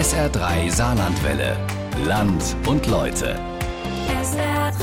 SR3 Saarlandwelle. Land und Leute. SR3.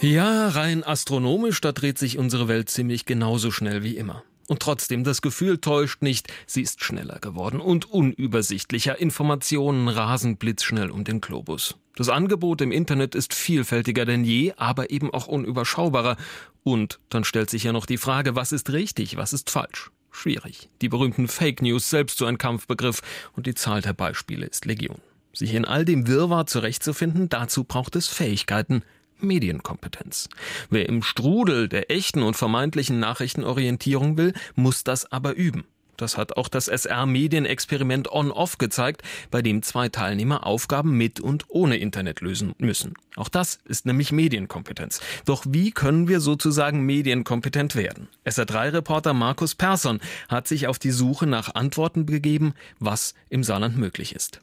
Ja, rein astronomisch, da dreht sich unsere Welt ziemlich genauso schnell wie immer. Und trotzdem, das Gefühl täuscht nicht, sie ist schneller geworden und unübersichtlicher. Informationen rasen blitzschnell um den Globus. Das Angebot im Internet ist vielfältiger denn je, aber eben auch unüberschaubarer. Und dann stellt sich ja noch die Frage, was ist richtig, was ist falsch? Schwierig. Die berühmten Fake News selbst so ein Kampfbegriff und die Zahl der Beispiele ist Legion. Sich in all dem Wirrwarr zurechtzufinden, dazu braucht es Fähigkeiten, Medienkompetenz. Wer im Strudel der echten und vermeintlichen Nachrichtenorientierung will, muss das aber üben. Das hat auch das SR-Medienexperiment On-Off gezeigt, bei dem zwei Teilnehmer Aufgaben mit und ohne Internet lösen müssen. Auch das ist nämlich Medienkompetenz. Doch wie können wir sozusagen medienkompetent werden? SR3-Reporter Markus Persson hat sich auf die Suche nach Antworten begeben, was im Saarland möglich ist.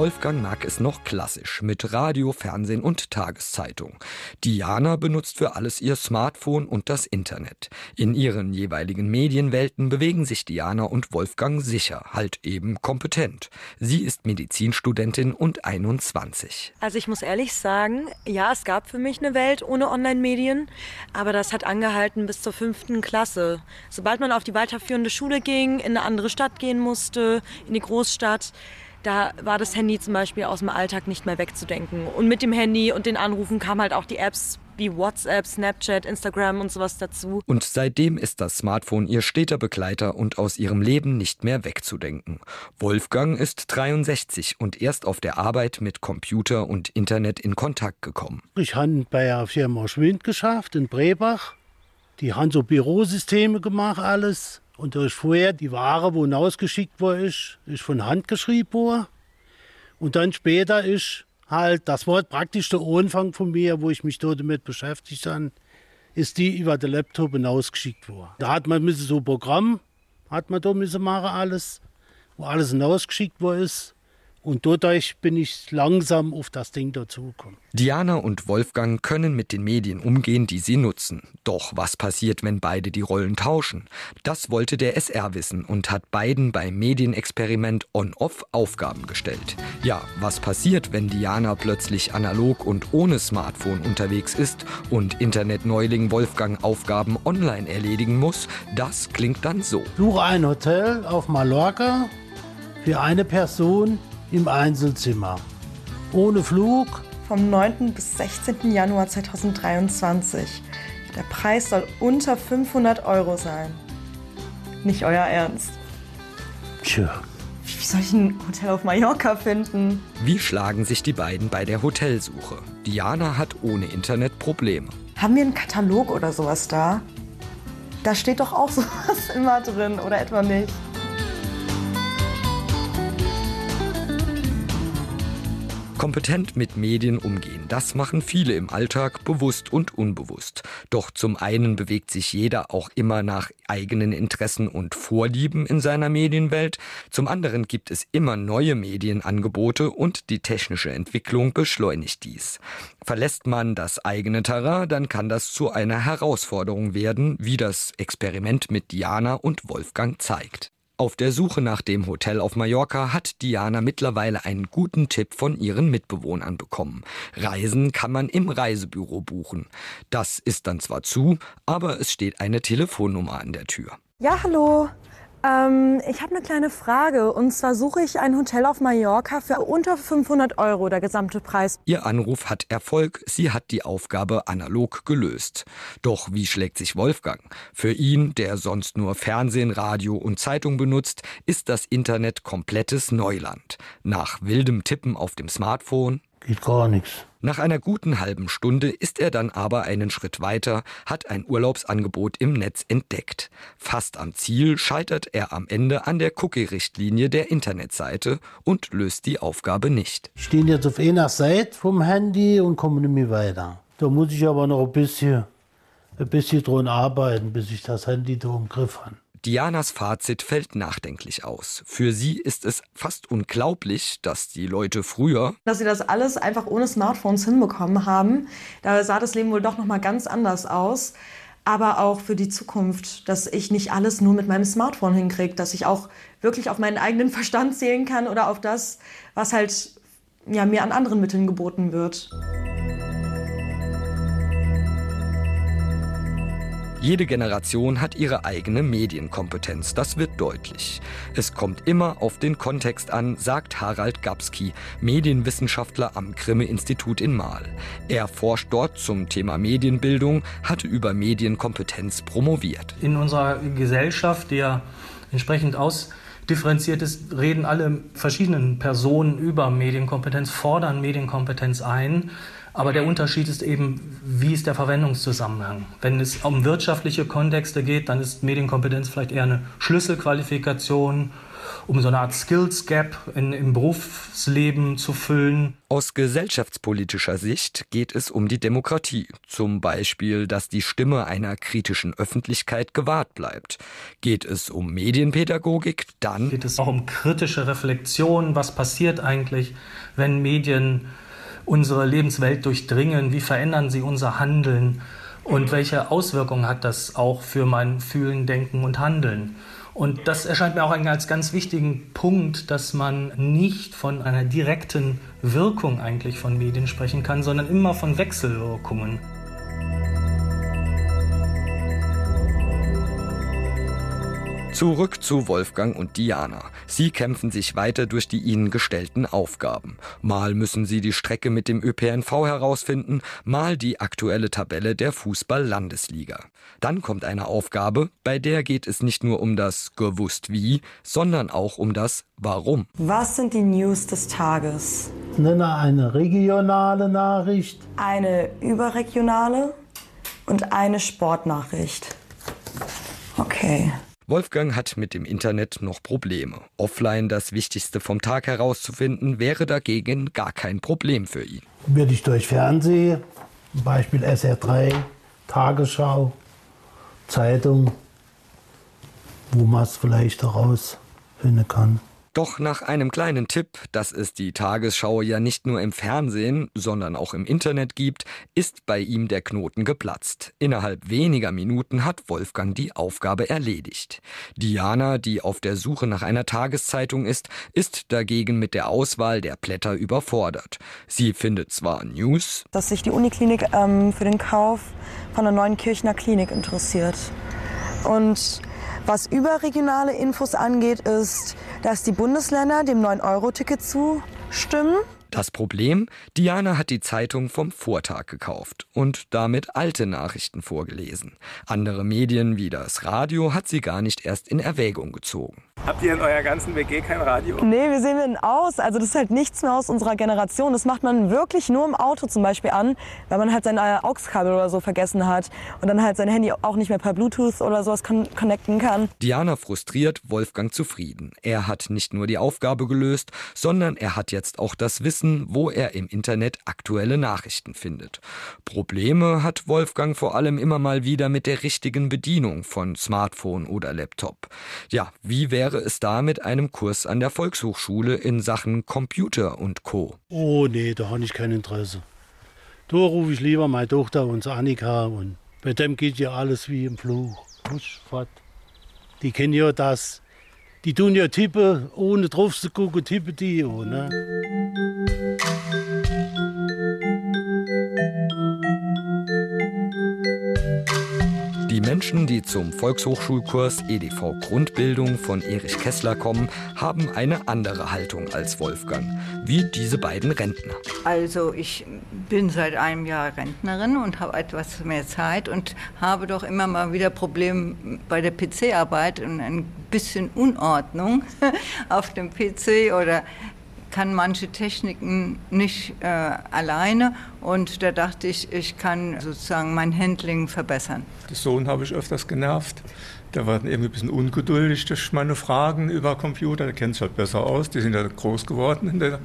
Wolfgang mag es noch klassisch mit Radio, Fernsehen und Tageszeitung. Diana benutzt für alles ihr Smartphone und das Internet. In ihren jeweiligen Medienwelten bewegen sich Diana und Wolfgang sicher, halt eben kompetent. Sie ist Medizinstudentin und 21. Also ich muss ehrlich sagen, ja, es gab für mich eine Welt ohne Online-Medien, aber das hat angehalten bis zur fünften Klasse. Sobald man auf die weiterführende Schule ging, in eine andere Stadt gehen musste, in die Großstadt, da war das Handy zum Beispiel aus dem Alltag nicht mehr wegzudenken. Und mit dem Handy und den Anrufen kamen halt auch die Apps wie WhatsApp, Snapchat, Instagram und sowas dazu. Und seitdem ist das Smartphone ihr steter Begleiter und aus ihrem Leben nicht mehr wegzudenken. Wolfgang ist 63 und erst auf der Arbeit mit Computer und Internet in Kontakt gekommen. Ich habe bei der Firma Schwind geschafft in Brebach. Die haben so Bürosysteme gemacht, alles. Und durch vorher die Ware, wo hinausgeschickt worden ist, ist von Hand geschrieben worden. Und dann später ist halt, das war praktisch der Anfang von mir, wo ich mich dort damit beschäftigt habe, ist die über den Laptop hinausgeschickt worden. Da hat man so ein Programm, hat man da müssen machen alles, wo alles hinausgeschickt worden ist. Und dadurch bin ich langsam auf das Ding dazugekommen. Diana und Wolfgang können mit den Medien umgehen, die sie nutzen. Doch was passiert, wenn beide die Rollen tauschen? Das wollte der SR wissen und hat beiden beim Medienexperiment On-Off Aufgaben gestellt. Ja, was passiert, wenn Diana plötzlich analog und ohne Smartphone unterwegs ist und Internetneuling Wolfgang Aufgaben online erledigen muss? Das klingt dann so. Suche ein Hotel auf Mallorca für eine Person im Einzelzimmer. Ohne Flug. Vom 9. bis 16. Januar 2023. Der Preis soll unter 500 Euro sein. Nicht euer Ernst. Tja, Wie soll ich ein Hotel auf Mallorca finden? Wie schlagen sich die beiden bei der Hotelsuche? Diana hat ohne Internet Probleme. Haben wir einen Katalog oder sowas da? Da steht doch auch sowas immer drin, oder etwa nicht? Kompetent mit Medien umgehen, das machen viele im Alltag, bewusst und unbewusst. Doch zum einen bewegt sich jeder auch immer nach eigenen Interessen und Vorlieben in seiner Medienwelt, zum anderen gibt es immer neue Medienangebote und die technische Entwicklung beschleunigt dies. Verlässt man das eigene Terrain, dann kann das zu einer Herausforderung werden, wie das Experiment mit Diana und Wolfgang zeigt. Auf der Suche nach dem Hotel auf Mallorca hat Diana mittlerweile einen guten Tipp von ihren Mitbewohnern bekommen. Reisen kann man im Reisebüro buchen. Das ist dann zwar zu, aber es steht eine Telefonnummer an der Tür. Ja, hallo. Ähm, ich habe eine kleine Frage. Und zwar suche ich ein Hotel auf Mallorca für unter 500 Euro, der gesamte Preis. Ihr Anruf hat Erfolg, sie hat die Aufgabe analog gelöst. Doch wie schlägt sich Wolfgang? Für ihn, der sonst nur Fernsehen, Radio und Zeitung benutzt, ist das Internet komplettes Neuland. Nach wildem Tippen auf dem Smartphone, geht gar nichts. Nach einer guten halben Stunde ist er dann aber einen Schritt weiter, hat ein Urlaubsangebot im Netz entdeckt. Fast am Ziel scheitert er am Ende an der Cookie-Richtlinie der Internetseite und löst die Aufgabe nicht. Ich stehe jetzt auf einer Seite vom Handy und komme nicht mehr weiter. Da muss ich aber noch ein bisschen, ein bisschen dran arbeiten, bis ich das Handy da im Griff habe. Dianas Fazit fällt nachdenklich aus. Für sie ist es fast unglaublich, dass die Leute früher, Dass sie das alles einfach ohne Smartphones hinbekommen haben. Da sah das Leben wohl doch noch mal ganz anders aus. aber auch für die Zukunft, dass ich nicht alles nur mit meinem Smartphone hinkriege, dass ich auch wirklich auf meinen eigenen Verstand zählen kann oder auf das, was halt ja, mir an anderen Mitteln geboten wird. Jede Generation hat ihre eigene Medienkompetenz, das wird deutlich. Es kommt immer auf den Kontext an, sagt Harald Gapski, Medienwissenschaftler am Grimme-Institut in Mahl. Er forscht dort zum Thema Medienbildung, hatte über Medienkompetenz promoviert. In unserer Gesellschaft, der entsprechend ausdifferenziert ist, reden alle verschiedenen Personen über Medienkompetenz, fordern Medienkompetenz ein. Aber der Unterschied ist eben, wie ist der Verwendungszusammenhang? Wenn es um wirtschaftliche Kontexte geht, dann ist Medienkompetenz vielleicht eher eine Schlüsselqualifikation, um so eine Art Skills Gap in, im Berufsleben zu füllen. Aus gesellschaftspolitischer Sicht geht es um die Demokratie. Zum Beispiel, dass die Stimme einer kritischen Öffentlichkeit gewahrt bleibt. Geht es um Medienpädagogik, dann geht es auch um kritische Reflexion. Was passiert eigentlich, wenn Medien unsere Lebenswelt durchdringen? Wie verändern sie unser Handeln? Und welche Auswirkungen hat das auch für mein Fühlen, Denken und Handeln? Und das erscheint mir auch als ganz wichtigen Punkt, dass man nicht von einer direkten Wirkung eigentlich von Medien sprechen kann, sondern immer von Wechselwirkungen. Zurück zu Wolfgang und Diana. Sie kämpfen sich weiter durch die ihnen gestellten Aufgaben. Mal müssen sie die Strecke mit dem ÖPNV herausfinden, mal die aktuelle Tabelle der Fußball-Landesliga. Dann kommt eine Aufgabe, bei der geht es nicht nur um das gewusst wie, sondern auch um das warum. Was sind die News des Tages? Nenne eine regionale Nachricht. Eine überregionale und eine Sportnachricht. Okay. Wolfgang hat mit dem Internet noch Probleme. Offline das Wichtigste vom Tag herauszufinden, wäre dagegen gar kein Problem für ihn. Würde ich durch Fernsehen, Beispiel SR3, Tagesschau, Zeitung, wo man es vielleicht herausfinden kann. Doch nach einem kleinen Tipp, dass es die Tagesschau ja nicht nur im Fernsehen, sondern auch im Internet gibt, ist bei ihm der Knoten geplatzt. Innerhalb weniger Minuten hat Wolfgang die Aufgabe erledigt. Diana, die auf der Suche nach einer Tageszeitung ist, ist dagegen mit der Auswahl der Blätter überfordert. Sie findet zwar News, dass sich die Uniklinik ähm, für den Kauf von einer neuen Kirchner Klinik interessiert. Und was überregionale Infos angeht, ist, dass die Bundesländer dem 9-Euro-Ticket zustimmen. Das Problem, Diana hat die Zeitung vom Vortag gekauft und damit alte Nachrichten vorgelesen. Andere Medien wie das Radio hat sie gar nicht erst in Erwägung gezogen. Habt ihr in eurer ganzen WG kein Radio? Nee, wir sehen denn aus. Also das ist halt nichts mehr aus unserer Generation. Das macht man wirklich nur im Auto zum Beispiel an, weil man halt sein äh, AUX-Kabel oder so vergessen hat und dann halt sein Handy auch nicht mehr per Bluetooth oder sowas con connecten kann. Diana frustriert, Wolfgang zufrieden. Er hat nicht nur die Aufgabe gelöst, sondern er hat jetzt auch das Wissen, wo er im Internet aktuelle Nachrichten findet. Probleme hat Wolfgang vor allem immer mal wieder mit der richtigen Bedienung von Smartphone oder Laptop. Ja, wie wäre wäre es da mit einem Kurs an der Volkshochschule in Sachen Computer und Co. Oh nee, da habe ich kein Interesse. Da rufe ich lieber meine Tochter und Annika und bei dem geht ja alles wie im Fluch. Husch, fort. Die kennen ja das. Die tun ja tippe, ohne drauf zu gucken, tippe die. Oh, ne? Menschen, die zum Volkshochschulkurs EDV Grundbildung von Erich Kessler kommen, haben eine andere Haltung als Wolfgang, wie diese beiden Rentner. Also ich bin seit einem Jahr Rentnerin und habe etwas mehr Zeit und habe doch immer mal wieder Probleme bei der PC-Arbeit und ein bisschen Unordnung auf dem PC oder kann manche Techniken nicht äh, alleine und da dachte ich, ich kann sozusagen mein Handling verbessern. Den Sohn habe ich öfters genervt. Der war irgendwie ein bisschen ungeduldig durch meine Fragen über Computer. Der kennt sich halt besser aus. Die sind ja groß geworden der,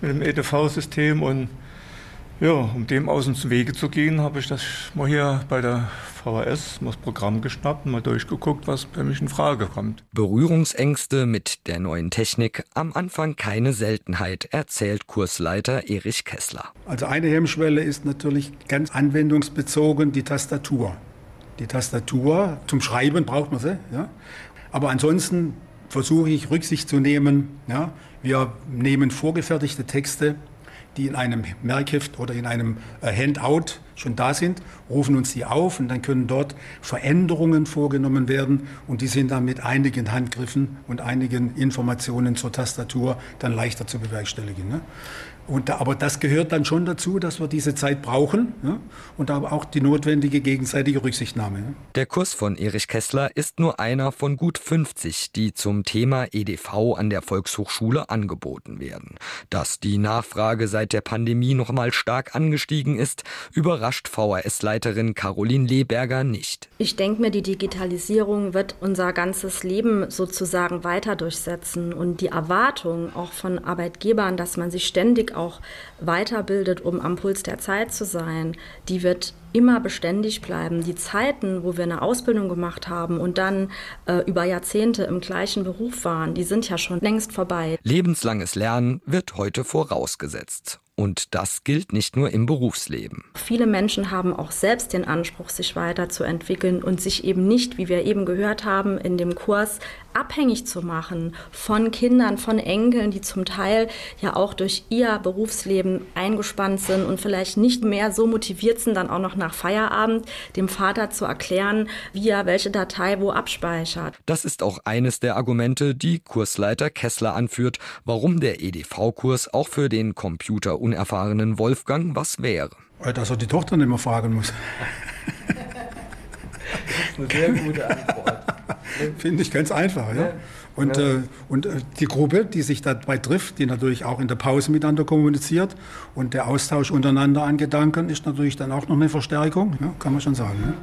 mit dem EDV-System und ja, um dem aus dem Wege zu gehen, habe ich das mal hier bei der VHS mal das Programm geschnappt und mal durchgeguckt, was für mich in Frage kommt. Berührungsängste mit der neuen Technik am Anfang keine Seltenheit, erzählt Kursleiter Erich Kessler. Also eine Hemmschwelle ist natürlich ganz anwendungsbezogen die Tastatur. Die Tastatur, zum Schreiben braucht man sie. Ja. Aber ansonsten versuche ich Rücksicht zu nehmen. Ja. Wir nehmen vorgefertigte Texte, die in einem Merkheft oder in einem äh, Handout schon da sind, rufen uns die auf und dann können dort Veränderungen vorgenommen werden und die sind dann mit einigen Handgriffen und einigen Informationen zur Tastatur dann leichter zu bewerkstelligen. Ne? Und, aber das gehört dann schon dazu, dass wir diese Zeit brauchen ja, und aber auch die notwendige gegenseitige Rücksichtnahme. Ja. Der Kurs von Erich Kessler ist nur einer von gut 50, die zum Thema EDV an der Volkshochschule angeboten werden. Dass die Nachfrage seit der Pandemie noch mal stark angestiegen ist, überrascht VHS-Leiterin Caroline Leberger nicht. Ich denke mir, die Digitalisierung wird unser ganzes Leben sozusagen weiter durchsetzen und die Erwartung auch von Arbeitgebern, dass man sich ständig auch weiterbildet, um am Puls der Zeit zu sein, die wird immer beständig bleiben. Die Zeiten, wo wir eine Ausbildung gemacht haben und dann äh, über Jahrzehnte im gleichen Beruf waren, die sind ja schon längst vorbei. Lebenslanges Lernen wird heute vorausgesetzt. Und das gilt nicht nur im Berufsleben. Viele Menschen haben auch selbst den Anspruch, sich weiterzuentwickeln und sich eben nicht, wie wir eben gehört haben, in dem Kurs abhängig zu machen von Kindern, von Enkeln, die zum Teil ja auch durch ihr Berufsleben eingespannt sind und vielleicht nicht mehr so motiviert sind, dann auch noch nach Feierabend dem Vater zu erklären, wie er welche Datei wo abspeichert. Das ist auch eines der Argumente, die Kursleiter Kessler anführt, warum der EDV-Kurs auch für den computerunerfahrenen Wolfgang was wäre. Dass er die Tochter nicht mehr fragen muss. Eine sehr gute Antwort. Finde ich ganz einfach. Ja. Und, äh, und äh, die Gruppe, die sich dabei trifft, die natürlich auch in der Pause miteinander kommuniziert und der Austausch untereinander an Gedanken ist natürlich dann auch noch eine Verstärkung, ja, kann man schon sagen. Ne?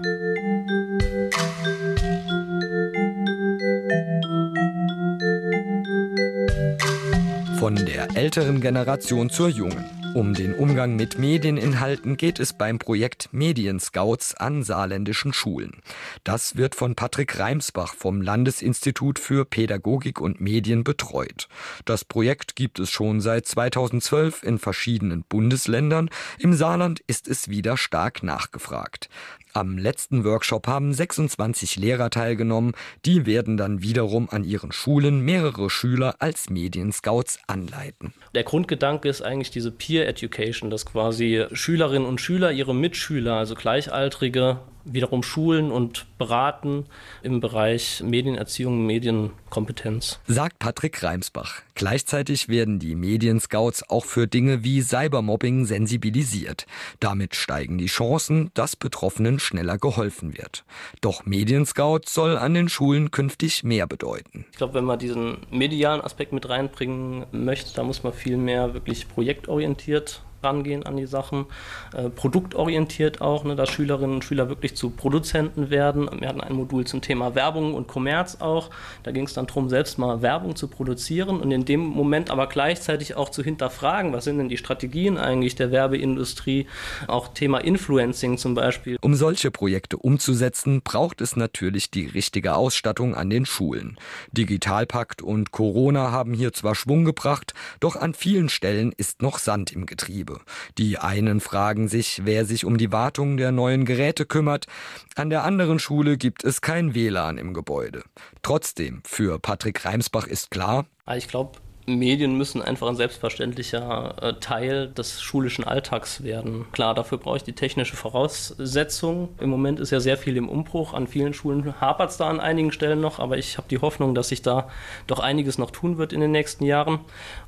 Von der älteren Generation zur jungen. Um den Umgang mit Medieninhalten geht es beim Projekt Medienscouts an saarländischen Schulen. Das wird von Patrick Reimsbach vom Landesinstitut für Pädagogik und Medien betreut. Das Projekt gibt es schon seit 2012 in verschiedenen Bundesländern. Im Saarland ist es wieder stark nachgefragt. Am letzten Workshop haben 26 Lehrer teilgenommen. Die werden dann wiederum an ihren Schulen mehrere Schüler als Medienscouts anleiten. Der Grundgedanke ist eigentlich diese Peer Education, dass quasi Schülerinnen und Schüler ihre Mitschüler, also Gleichaltrige, wiederum schulen und beraten im Bereich Medienerziehung, Medienkompetenz. Sagt Patrick Reimsbach. Gleichzeitig werden die Medienscouts auch für Dinge wie Cybermobbing sensibilisiert. Damit steigen die Chancen, dass Betroffenen schneller geholfen wird. Doch Medienscouts soll an den Schulen künftig mehr bedeuten. Ich glaube, wenn man diesen medialen Aspekt mit reinbringen möchte, da muss man viel mehr wirklich projektorientiert rangehen an die Sachen, äh, produktorientiert auch, ne, dass Schülerinnen und Schüler wirklich zu Produzenten werden. Wir hatten ein Modul zum Thema Werbung und Kommerz auch. Da ging es dann darum, selbst mal Werbung zu produzieren und in dem Moment aber gleichzeitig auch zu hinterfragen, was sind denn die Strategien eigentlich der Werbeindustrie, auch Thema Influencing zum Beispiel. Um solche Projekte umzusetzen, braucht es natürlich die richtige Ausstattung an den Schulen. Digitalpakt und Corona haben hier zwar Schwung gebracht, doch an vielen Stellen ist noch Sand im Getriebe. Die einen fragen sich, wer sich um die Wartung der neuen Geräte kümmert. An der anderen Schule gibt es kein WLAN im Gebäude. Trotzdem, für Patrick Reimsbach ist klar, ah, ich glaube, Medien müssen einfach ein selbstverständlicher äh, Teil des schulischen Alltags werden. Klar, dafür brauche ich die technische Voraussetzung. Im Moment ist ja sehr viel im Umbruch. An vielen Schulen hapert es da an einigen Stellen noch, aber ich habe die Hoffnung, dass sich da doch einiges noch tun wird in den nächsten Jahren.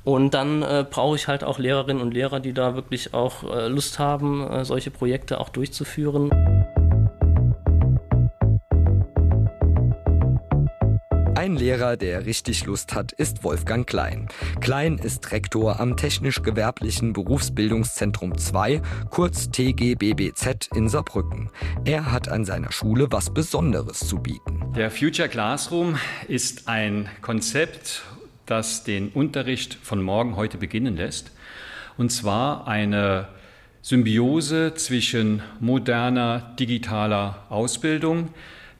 Und dann äh, brauche ich halt auch Lehrerinnen und Lehrer, die da wirklich auch äh, Lust haben, äh, solche Projekte auch durchzuführen. Ein Lehrer, der richtig Lust hat, ist Wolfgang Klein. Klein ist Rektor am Technisch-Gewerblichen Berufsbildungszentrum 2, kurz TGBBZ in Saarbrücken. Er hat an seiner Schule was Besonderes zu bieten. Der Future Classroom ist ein Konzept, das den Unterricht von morgen heute beginnen lässt. Und zwar eine Symbiose zwischen moderner digitaler Ausbildung,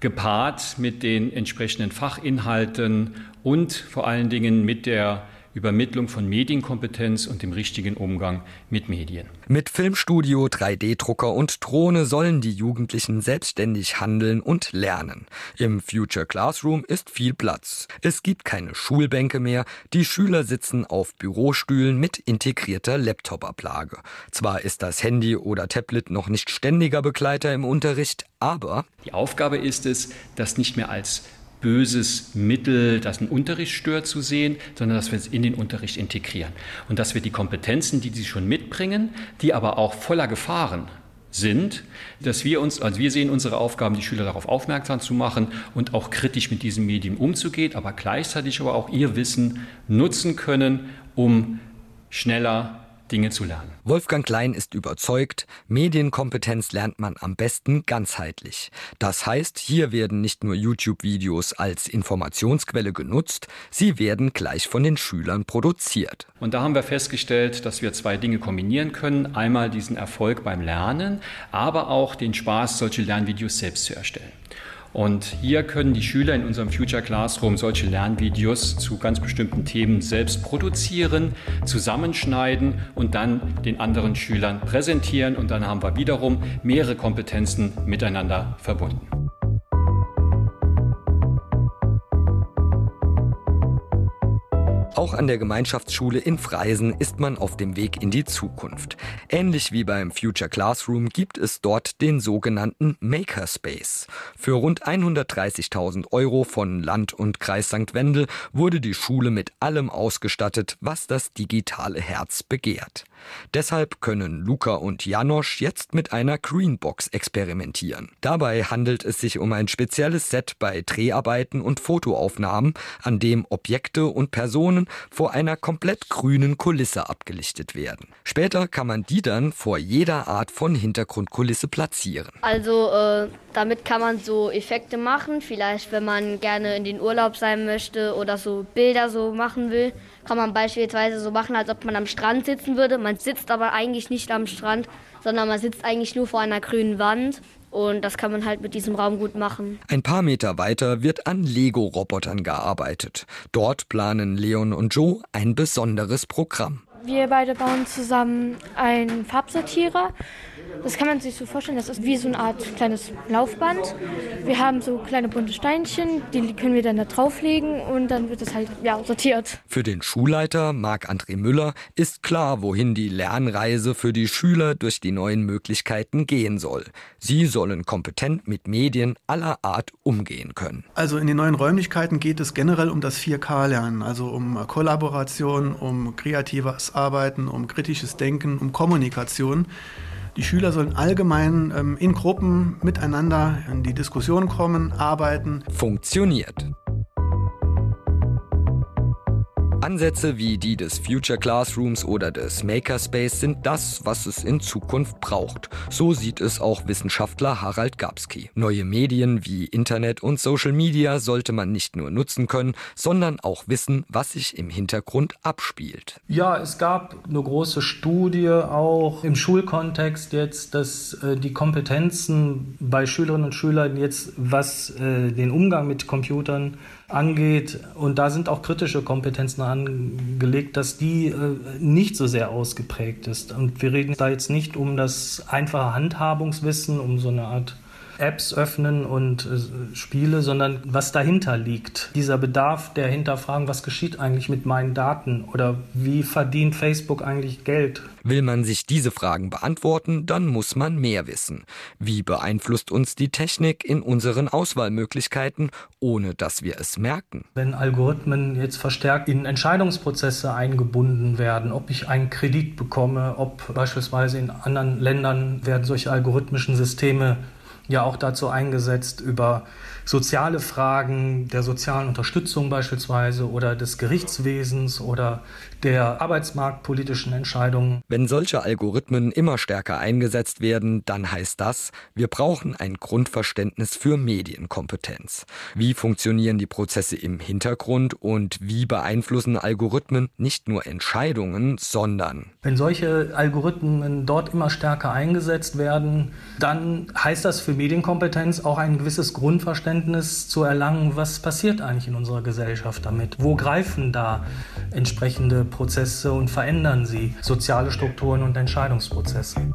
gepaart mit den entsprechenden Fachinhalten und vor allen Dingen mit der Übermittlung von Medienkompetenz und dem richtigen Umgang mit Medien. Mit Filmstudio, 3D-Drucker und Drohne sollen die Jugendlichen selbstständig handeln und lernen. Im Future Classroom ist viel Platz. Es gibt keine Schulbänke mehr. Die Schüler sitzen auf Bürostühlen mit integrierter Laptop-Ablage. Zwar ist das Handy oder Tablet noch nicht ständiger Begleiter im Unterricht, aber die Aufgabe ist es, das nicht mehr als böses Mittel, das einen Unterricht stört, zu sehen, sondern dass wir es in den Unterricht integrieren. Und dass wir die Kompetenzen, die sie schon mitbringen, die aber auch voller Gefahren sind, dass wir uns, also wir sehen unsere Aufgaben, die Schüler darauf aufmerksam zu machen und auch kritisch mit diesem Medium umzugehen, aber gleichzeitig aber auch ihr Wissen nutzen können, um schneller Dinge zu lernen. Wolfgang Klein ist überzeugt, Medienkompetenz lernt man am besten ganzheitlich. Das heißt, hier werden nicht nur YouTube-Videos als Informationsquelle genutzt, sie werden gleich von den Schülern produziert. Und da haben wir festgestellt, dass wir zwei Dinge kombinieren können. Einmal diesen Erfolg beim Lernen, aber auch den Spaß, solche Lernvideos selbst zu erstellen. Und hier können die Schüler in unserem Future Classroom solche Lernvideos zu ganz bestimmten Themen selbst produzieren, zusammenschneiden und dann den anderen Schülern präsentieren. Und dann haben wir wiederum mehrere Kompetenzen miteinander verbunden. Auch an der Gemeinschaftsschule in Freisen ist man auf dem Weg in die Zukunft. Ähnlich wie beim Future Classroom gibt es dort den sogenannten Makerspace. Für rund 130.000 Euro von Land und Kreis St. Wendel wurde die Schule mit allem ausgestattet, was das digitale Herz begehrt. Deshalb können Luca und Janosch jetzt mit einer Greenbox experimentieren. Dabei handelt es sich um ein spezielles Set bei Dreharbeiten und Fotoaufnahmen, an dem Objekte und Personen vor einer komplett grünen Kulisse abgelichtet werden. Später kann man die dann vor jeder Art von Hintergrundkulisse platzieren. Also äh, damit kann man so Effekte machen, vielleicht wenn man gerne in den Urlaub sein möchte oder so Bilder so machen will, kann man beispielsweise so machen, als ob man am Strand sitzen würde. Man sitzt aber eigentlich nicht am Strand, sondern man sitzt eigentlich nur vor einer grünen Wand. Und das kann man halt mit diesem Raum gut machen. Ein paar Meter weiter wird an Lego-Robotern gearbeitet. Dort planen Leon und Joe ein besonderes Programm. Wir beide bauen zusammen einen Farbsortierer. Das kann man sich so vorstellen, das ist wie so eine Art kleines Laufband. Wir haben so kleine bunte Steinchen, die können wir dann da drauflegen und dann wird es halt ja, sortiert. Für den Schulleiter Marc-André Müller ist klar, wohin die Lernreise für die Schüler durch die neuen Möglichkeiten gehen soll. Sie sollen kompetent mit Medien aller Art umgehen können. Also in den neuen Räumlichkeiten geht es generell um das 4K-Lernen, also um Kollaboration, um kreatives Arbeiten, um kritisches Denken, um Kommunikation. Die Schüler sollen allgemein ähm, in Gruppen miteinander in die Diskussion kommen, arbeiten. Funktioniert. Ansätze wie die des Future Classrooms oder des Makerspace sind das, was es in Zukunft braucht. So sieht es auch Wissenschaftler Harald Gabski. Neue Medien wie Internet und Social Media sollte man nicht nur nutzen können, sondern auch wissen, was sich im Hintergrund abspielt. Ja, es gab eine große Studie auch im Schulkontext jetzt, dass äh, die Kompetenzen bei Schülerinnen und Schülern jetzt, was äh, den Umgang mit Computern angeht. Und da sind auch kritische Kompetenzen angelegt, dass die äh, nicht so sehr ausgeprägt ist. Und wir reden da jetzt nicht um das einfache Handhabungswissen, um so eine Art Apps öffnen und äh, Spiele, sondern was dahinter liegt. Dieser Bedarf der Hinterfragen, was geschieht eigentlich mit meinen Daten oder wie verdient Facebook eigentlich Geld? Will man sich diese Fragen beantworten, dann muss man mehr wissen. Wie beeinflusst uns die Technik in unseren Auswahlmöglichkeiten, ohne dass wir es merken? Wenn Algorithmen jetzt verstärkt in Entscheidungsprozesse eingebunden werden, ob ich einen Kredit bekomme, ob beispielsweise in anderen Ländern werden solche algorithmischen Systeme ja auch dazu eingesetzt, über soziale Fragen der sozialen Unterstützung beispielsweise oder des Gerichtswesens oder der arbeitsmarktpolitischen Entscheidungen. Wenn solche Algorithmen immer stärker eingesetzt werden, dann heißt das, wir brauchen ein Grundverständnis für Medienkompetenz. Wie funktionieren die Prozesse im Hintergrund und wie beeinflussen Algorithmen nicht nur Entscheidungen, sondern wenn solche Algorithmen dort immer stärker eingesetzt werden, dann heißt das für Medienkompetenz auch ein gewisses Grundverständnis zu erlangen, was passiert eigentlich in unserer Gesellschaft damit? Wo greifen da entsprechende Prozesse und verändern sie soziale Strukturen und Entscheidungsprozesse?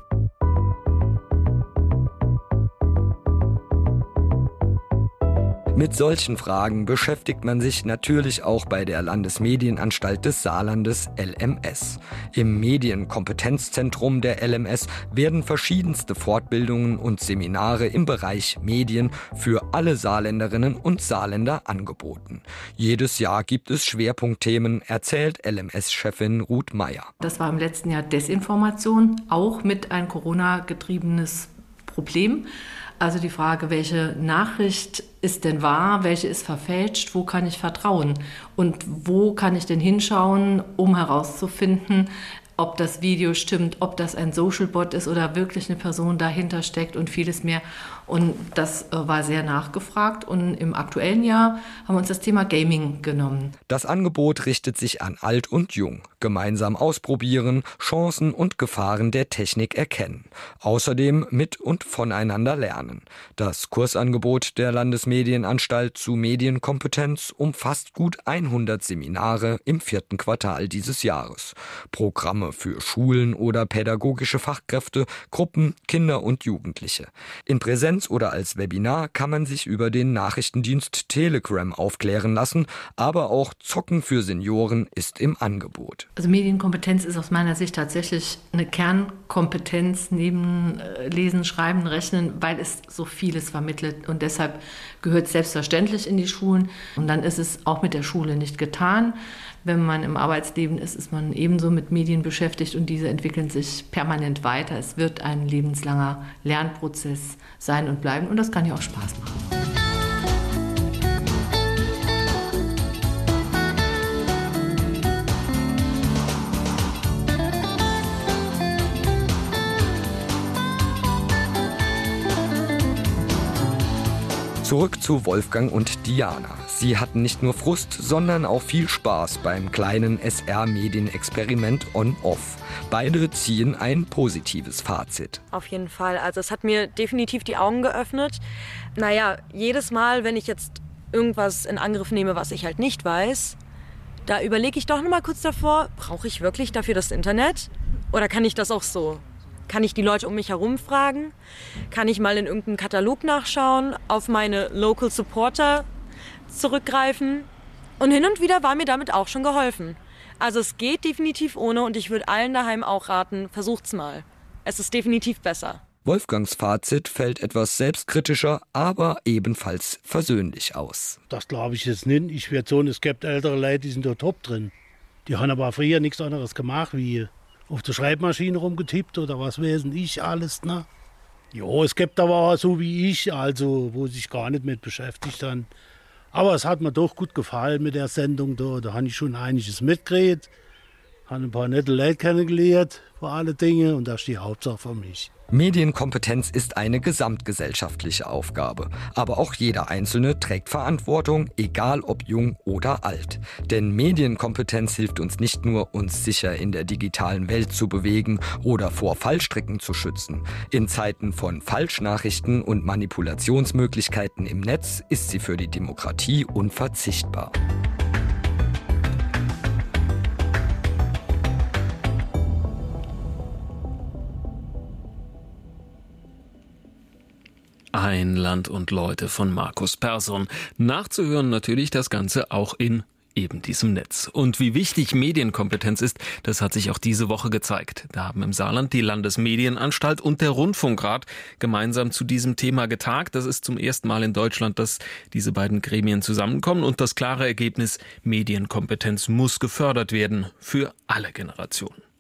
Mit solchen Fragen beschäftigt man sich natürlich auch bei der Landesmedienanstalt des Saarlandes LMS. Im Medienkompetenzzentrum der LMS werden verschiedenste Fortbildungen und Seminare im Bereich Medien für alle Saarländerinnen und Saarländer angeboten. Jedes Jahr gibt es Schwerpunktthemen, erzählt LMS-Chefin Ruth Meyer. Das war im letzten Jahr Desinformation, auch mit ein Corona-getriebenes Problem. Also die Frage, welche Nachricht ist denn wahr, welche ist verfälscht, wo kann ich vertrauen? Und wo kann ich denn hinschauen, um herauszufinden, ob das Video stimmt, ob das ein Social Bot ist oder wirklich eine Person dahinter steckt und vieles mehr. Und das äh, war sehr nachgefragt. Und im aktuellen Jahr haben wir uns das Thema Gaming genommen. Das Angebot richtet sich an alt und jung. Gemeinsam ausprobieren, Chancen und Gefahren der Technik erkennen. Außerdem mit und voneinander lernen. Das Kursangebot der Landesmedienanstalt zu Medienkompetenz umfasst gut 100 Seminare im vierten Quartal dieses Jahres. Programme für Schulen oder pädagogische Fachkräfte, Gruppen, Kinder und Jugendliche. In Präsenz Präsenz oder als Webinar kann man sich über den Nachrichtendienst Telegram aufklären lassen, aber auch Zocken für Senioren ist im Angebot. Also Medienkompetenz ist aus meiner Sicht tatsächlich eine Kernkompetenz neben äh, Lesen, Schreiben, Rechnen, weil es so vieles vermittelt und deshalb gehört es selbstverständlich in die Schulen und dann ist es auch mit der Schule nicht getan. Wenn man im Arbeitsleben ist, ist man ebenso mit Medien beschäftigt und diese entwickeln sich permanent weiter. Es wird ein lebenslanger Lernprozess sein und bleiben und das kann ja auch Spaß machen. Zurück zu Wolfgang und Diana. Sie hatten nicht nur Frust, sondern auch viel Spaß beim kleinen SR-Medienexperiment On-Off. Beide ziehen ein positives Fazit. Auf jeden Fall. Also es hat mir definitiv die Augen geöffnet. Naja, jedes Mal, wenn ich jetzt irgendwas in Angriff nehme, was ich halt nicht weiß, da überlege ich doch noch mal kurz davor, brauche ich wirklich dafür das Internet? Oder kann ich das auch so? Kann ich die Leute um mich herum fragen? Kann ich mal in irgendeinem Katalog nachschauen, auf meine Local Supporter zurückgreifen? Und hin und wieder war mir damit auch schon geholfen. Also es geht definitiv ohne und ich würde allen daheim auch raten, versucht's mal. Es ist definitiv besser. Wolfgangs Fazit fällt etwas selbstkritischer, aber ebenfalls versöhnlich aus. Das glaube ich jetzt nicht. Ich werde so, es gibt ältere Leute, die sind da top drin. Die haben aber früher nichts anderes gemacht, wie auf der Schreibmaschine rumgetippt oder was weiß ich alles. Ne? Ja, es gibt aber auch so wie ich, also wo sich gar nicht mit beschäftigt haben. Aber es hat mir doch gut gefallen mit der Sendung da. Da habe ich schon einiges mitgekriegt. Habe ein paar nette Leute kennengelernt, vor alle Dinge, und das ist die Hauptsache für mich. Medienkompetenz ist eine gesamtgesellschaftliche Aufgabe. Aber auch jeder Einzelne trägt Verantwortung, egal ob jung oder alt. Denn Medienkompetenz hilft uns nicht nur, uns sicher in der digitalen Welt zu bewegen oder vor Fallstricken zu schützen. In Zeiten von Falschnachrichten und Manipulationsmöglichkeiten im Netz ist sie für die Demokratie unverzichtbar. Ein Land und Leute von Markus Persson. Nachzuhören natürlich das Ganze auch in eben diesem Netz. Und wie wichtig Medienkompetenz ist, das hat sich auch diese Woche gezeigt. Da haben im Saarland die Landesmedienanstalt und der Rundfunkrat gemeinsam zu diesem Thema getagt. Das ist zum ersten Mal in Deutschland, dass diese beiden Gremien zusammenkommen und das klare Ergebnis, Medienkompetenz muss gefördert werden für alle Generationen.